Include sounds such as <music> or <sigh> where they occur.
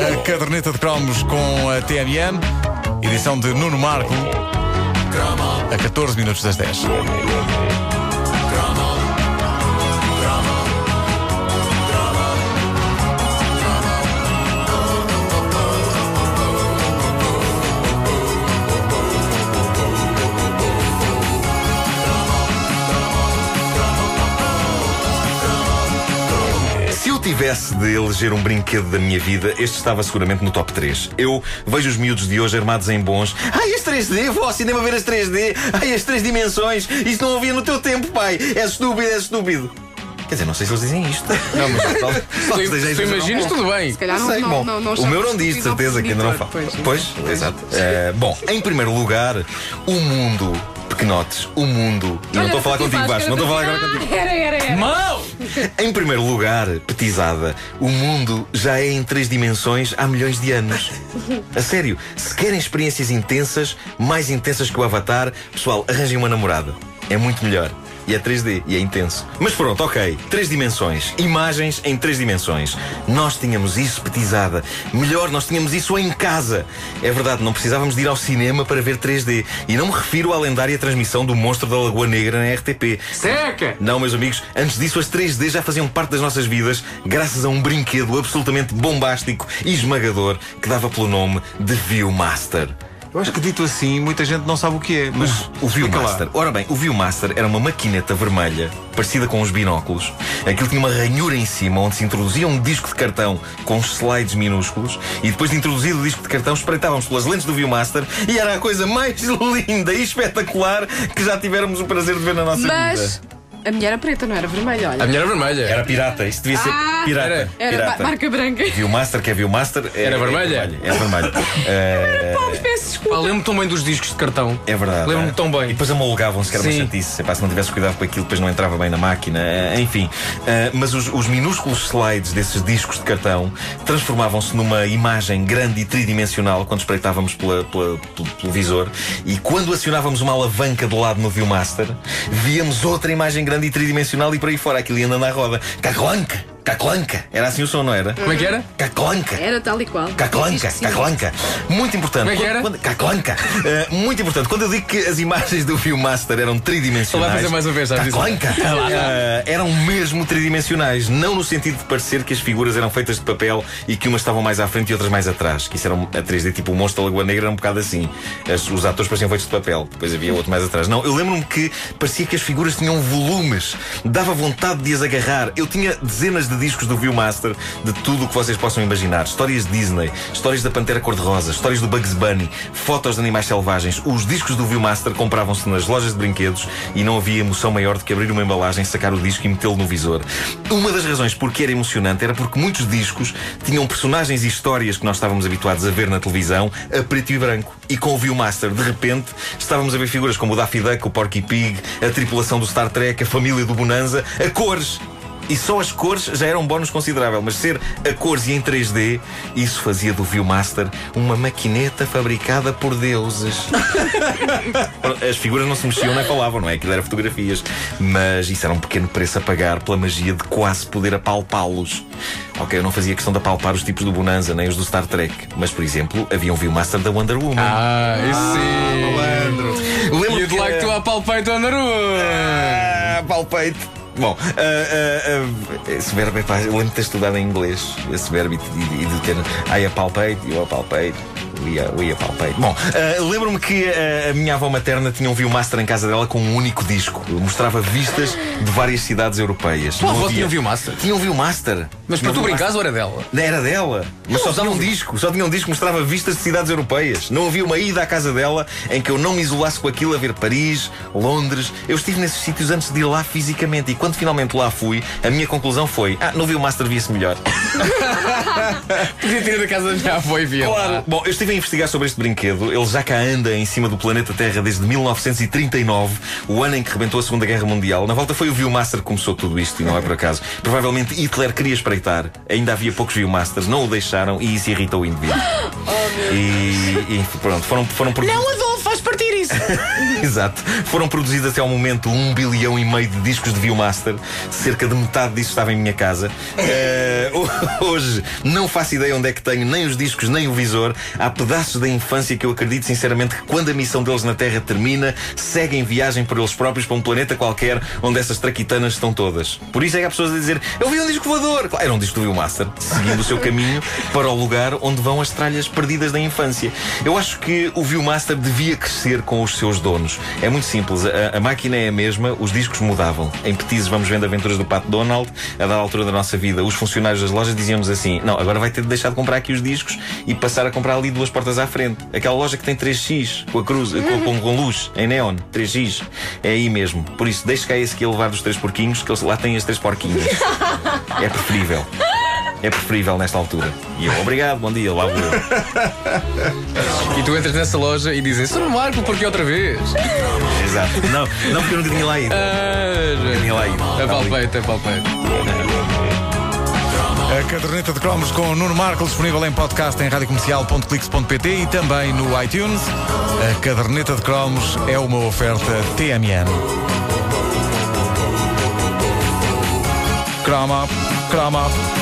A caderneta de cromos com a TMN, edição de Nuno Marco, a 14 minutos das 10. Tivesse de eleger um brinquedo da minha vida, este estava seguramente no top 3. Eu vejo os miúdos de hoje armados em bons. Ai, as 3D, vou ao cinema ver as 3D. Ai, as três dimensões. Isso não havia no teu tempo, pai. É estúpido, é estúpido. Quer dizer, não sei se eles dizem isto. <laughs> Não, mas só, só Tu, desejos tu imaginas, tudo bem. Se calhar não, Sei, não, bom, não, não o meu não diz, de certeza, que ainda não fala. Pois, Pois, exato. Eh, bom, em primeiro lugar, o mundo. Pequenotes, o mundo. E não estou a falar contigo, Vasco, não estou a falar agora contigo. Era, era, era. Mal! Em primeiro lugar, petizada, o mundo já é em três dimensões há milhões de anos. A sério, se querem experiências intensas, mais intensas que o Avatar, pessoal, arranjem uma namorada. É muito melhor. E é 3D, e é intenso. Mas pronto, ok. Três dimensões. Imagens em três dimensões. Nós tínhamos isso petizada. Melhor, nós tínhamos isso em casa. É verdade, não precisávamos de ir ao cinema para ver 3D. E não me refiro à lendária transmissão do Monstro da Lagoa Negra na RTP. Seca! Não, meus amigos, antes disso as 3D já faziam parte das nossas vidas graças a um brinquedo absolutamente bombástico e esmagador que dava pelo nome de Viewmaster. Eu acho que dito assim, muita gente não sabe o que é. Mas O lá. Viewmaster. Ora bem, o Viewmaster era uma maquineta vermelha, parecida com os binóculos. Aquilo tinha uma ranhura em cima onde se introduzia um disco de cartão com uns slides minúsculos e depois de introduzido o disco de cartão espreitávamos pelas lentes do Viewmaster e era a coisa mais <laughs> linda e espetacular que já tivemos o prazer de ver na nossa Mas vida. A minha era preta, não era vermelha, olha. A minha era vermelha. Era pirata, isto devia ser Ah, pirata. era- Era pirata. ma- marca branca. Viewmaster, que é Viewmaster, é, Era é vermelha? É vermelho. <laughs> Eh, Pobre, peço desculpa. Pá, lembro-me tão bem dos discos de cartão. É verdade. Lembro-me é. tão bem. E depois homologavam-se, que era uma Sim. chatice. Epá, se não tivesse cuidado com aquilo, depois não entrava bem na máquina. eh, Enfim. Eh, mas os, os minúsculos slides desses discos de cartão transformavam-se numa imagem grande e tridimensional quando espreitávamos pela, pela- pelo, pelo visor. E quando acionávamos uma alavanca do lado no Viewmaster, víamos outra imagem grande e tridimensional e por aí fora. Aquilo ia andando à roda. Caclanca! Caclanca! Era assim o som, não era? Como é que era? Caclanca! Era tal e qual. Caclanca, sim. caclanca. Muito importante. Como é que era? Quando- Caclanca. Eh, muito importante. Quando eu digo que as imagens do Viewmaster eram tridimensionais. Vai fazer mais uma vez, já. Caclanca. <laughs> Eh, eram mesmo tridimensionais. Não no sentido de parecer que as figuras eram feitas de papel e que umas estavam mais à frente e outras mais atrás. Que isso era um- a 3D, tipo o monstro da Lagoa Negra, era um bocado assim. As- os atores pareciam feitos de papel. Depois havia outro mais atrás. Não, eu lembro-me que parecia que as figuras tinham volumes. Dava vontade de as agarrar. Eu tinha dezenas de discos do Viewmaster de tudo o que vocês possam imaginar. Histórias de Disney, histórias da Pantera Cor-de-Rosa, histórias do Bugs Bunny, fotos de animais selvagens. Os discos do Viewmaster compravam-se nas lojas de brinquedos e não havia emoção maior do que abrir uma embalagem, sacar o disco e metê-lo no visor. Uma das razões porque era emocionante era porque muitos discos tinham personagens e histórias que nós estávamos habituados a ver na televisão a preto e branco. E com o Viewmaster, de repente, estávamos a ver figuras como o Daffy Duck, o Porky Pig, a tripulação do Star Trek, a família do Bonanza, a cores. E só as cores já era um bónus considerável, mas ser a cores e em 3D, isso fazia do Viewmaster uma maquineta fabricada por deuses. <laughs> As figuras não se mexiam nem falavam, não é? Aquilo era fotografias. Mas isso era um pequeno preço a pagar pela magia de quase poder apalpá-los. Ok, eu não fazia questão de apalpar os tipos do Bonanza nem os do Star Trek, mas por exemplo, havia um Viewmaster da Wonder Woman. Ah, isso sim. Lembro You'd like to apalpate on the roof. Ah. Bom, ah, ah, ah, esse verbo é pá, eu lembro de ter estudado em inglês esse verbo e de, de ter I apalpate, you apalpate, we, a- we apalpate. Bom, ah, lembro-me que ah, a minha avó materna tinha um Viewmaster em casa dela com um único disco. Mostrava vistas de várias cidades europeias. Tua avó tinha um Viewmaster? Tinha um Viewmaster. Mas para tu brincares ou era dela? era dela, mas só tinha um disco. Só tinha um disco que mostrava vistas de cidades europeias. Não havia uma ida à casa dela em que eu não me isolasse com aquilo a ver Paris, Londres. Eu estive nesses sítios antes de ir lá fisicamente e quando finalmente lá fui, a minha conclusão foi: ah, não vi o Master via-se melhor. <laughs> Podia ter ido da casa da minha avó e via Claro. lá. Bom, eu estive a investigar sobre este brinquedo. Ele já cá anda em cima do planeta Terra desde 1939, o ano em que rebentou a Segunda Guerra Mundial. Na volta foi o Viewmaster que começou tudo isto e não é por acaso. Provavelmente Hitler queria espreitar. Ainda havia poucos Viewmasters, não o deixaram e isso irritou o indivíduo. <gasps> e, e pronto, foram, foram por. Isso. <laughs> Exato. Foram produzidos até ao momento um bilhão e meio de discos de Viewmaster. Cerca de metade disso estava em minha casa. Eh, <laughs> hoje não faço ideia onde é que tenho nem os discos nem o visor. Há pedaços da infância que eu acredito sinceramente que quando a missão deles na Terra termina, seguem viagem por eles próprios para um planeta qualquer onde essas traquitanas estão todas. Por isso é que há pessoas a dizer: Eu vi um disco voador! Claro, era um disco do Viewmaster, seguindo o seu caminho <laughs> para o lugar onde vão as tralhas perdidas da infância. Eu acho que o Viewmaster devia crescer com os seus donos. É muito simples, a, a máquina é a mesma, os discos mudavam. Em Petizes vamos vendo aventuras do Pato Donald, a dada altura da nossa vida, os funcionários das lojas diziam-nos assim: Não, agora vai ter de deixar de comprar aqui os discos e passar a comprar ali duas portas à frente. Aquela loja que tem 3x, com a cruz, com, com, luz, em neon, 3x. É aí mesmo. Por isso, deixe cá esse que ia levar dos três porquinhos, que lá têm as três porquinhas. <laughs> É preferível. É preferível nesta altura. E eu, obrigado, bom dia, lá vou eu. <laughs> E tu entras nessa loja e dizem: Sr. Marco, porque outra vez? Exato. Não, não porque eu não tinha lá ido. Ah, Tinha lá ido. é palpeito, é palpeito. A caderneta de cromos com Nuno Marco disponível em podcast em radiocomercial.clix.pt e também no iTunes. A caderneta de cromos é uma oferta TMN. Chrome up.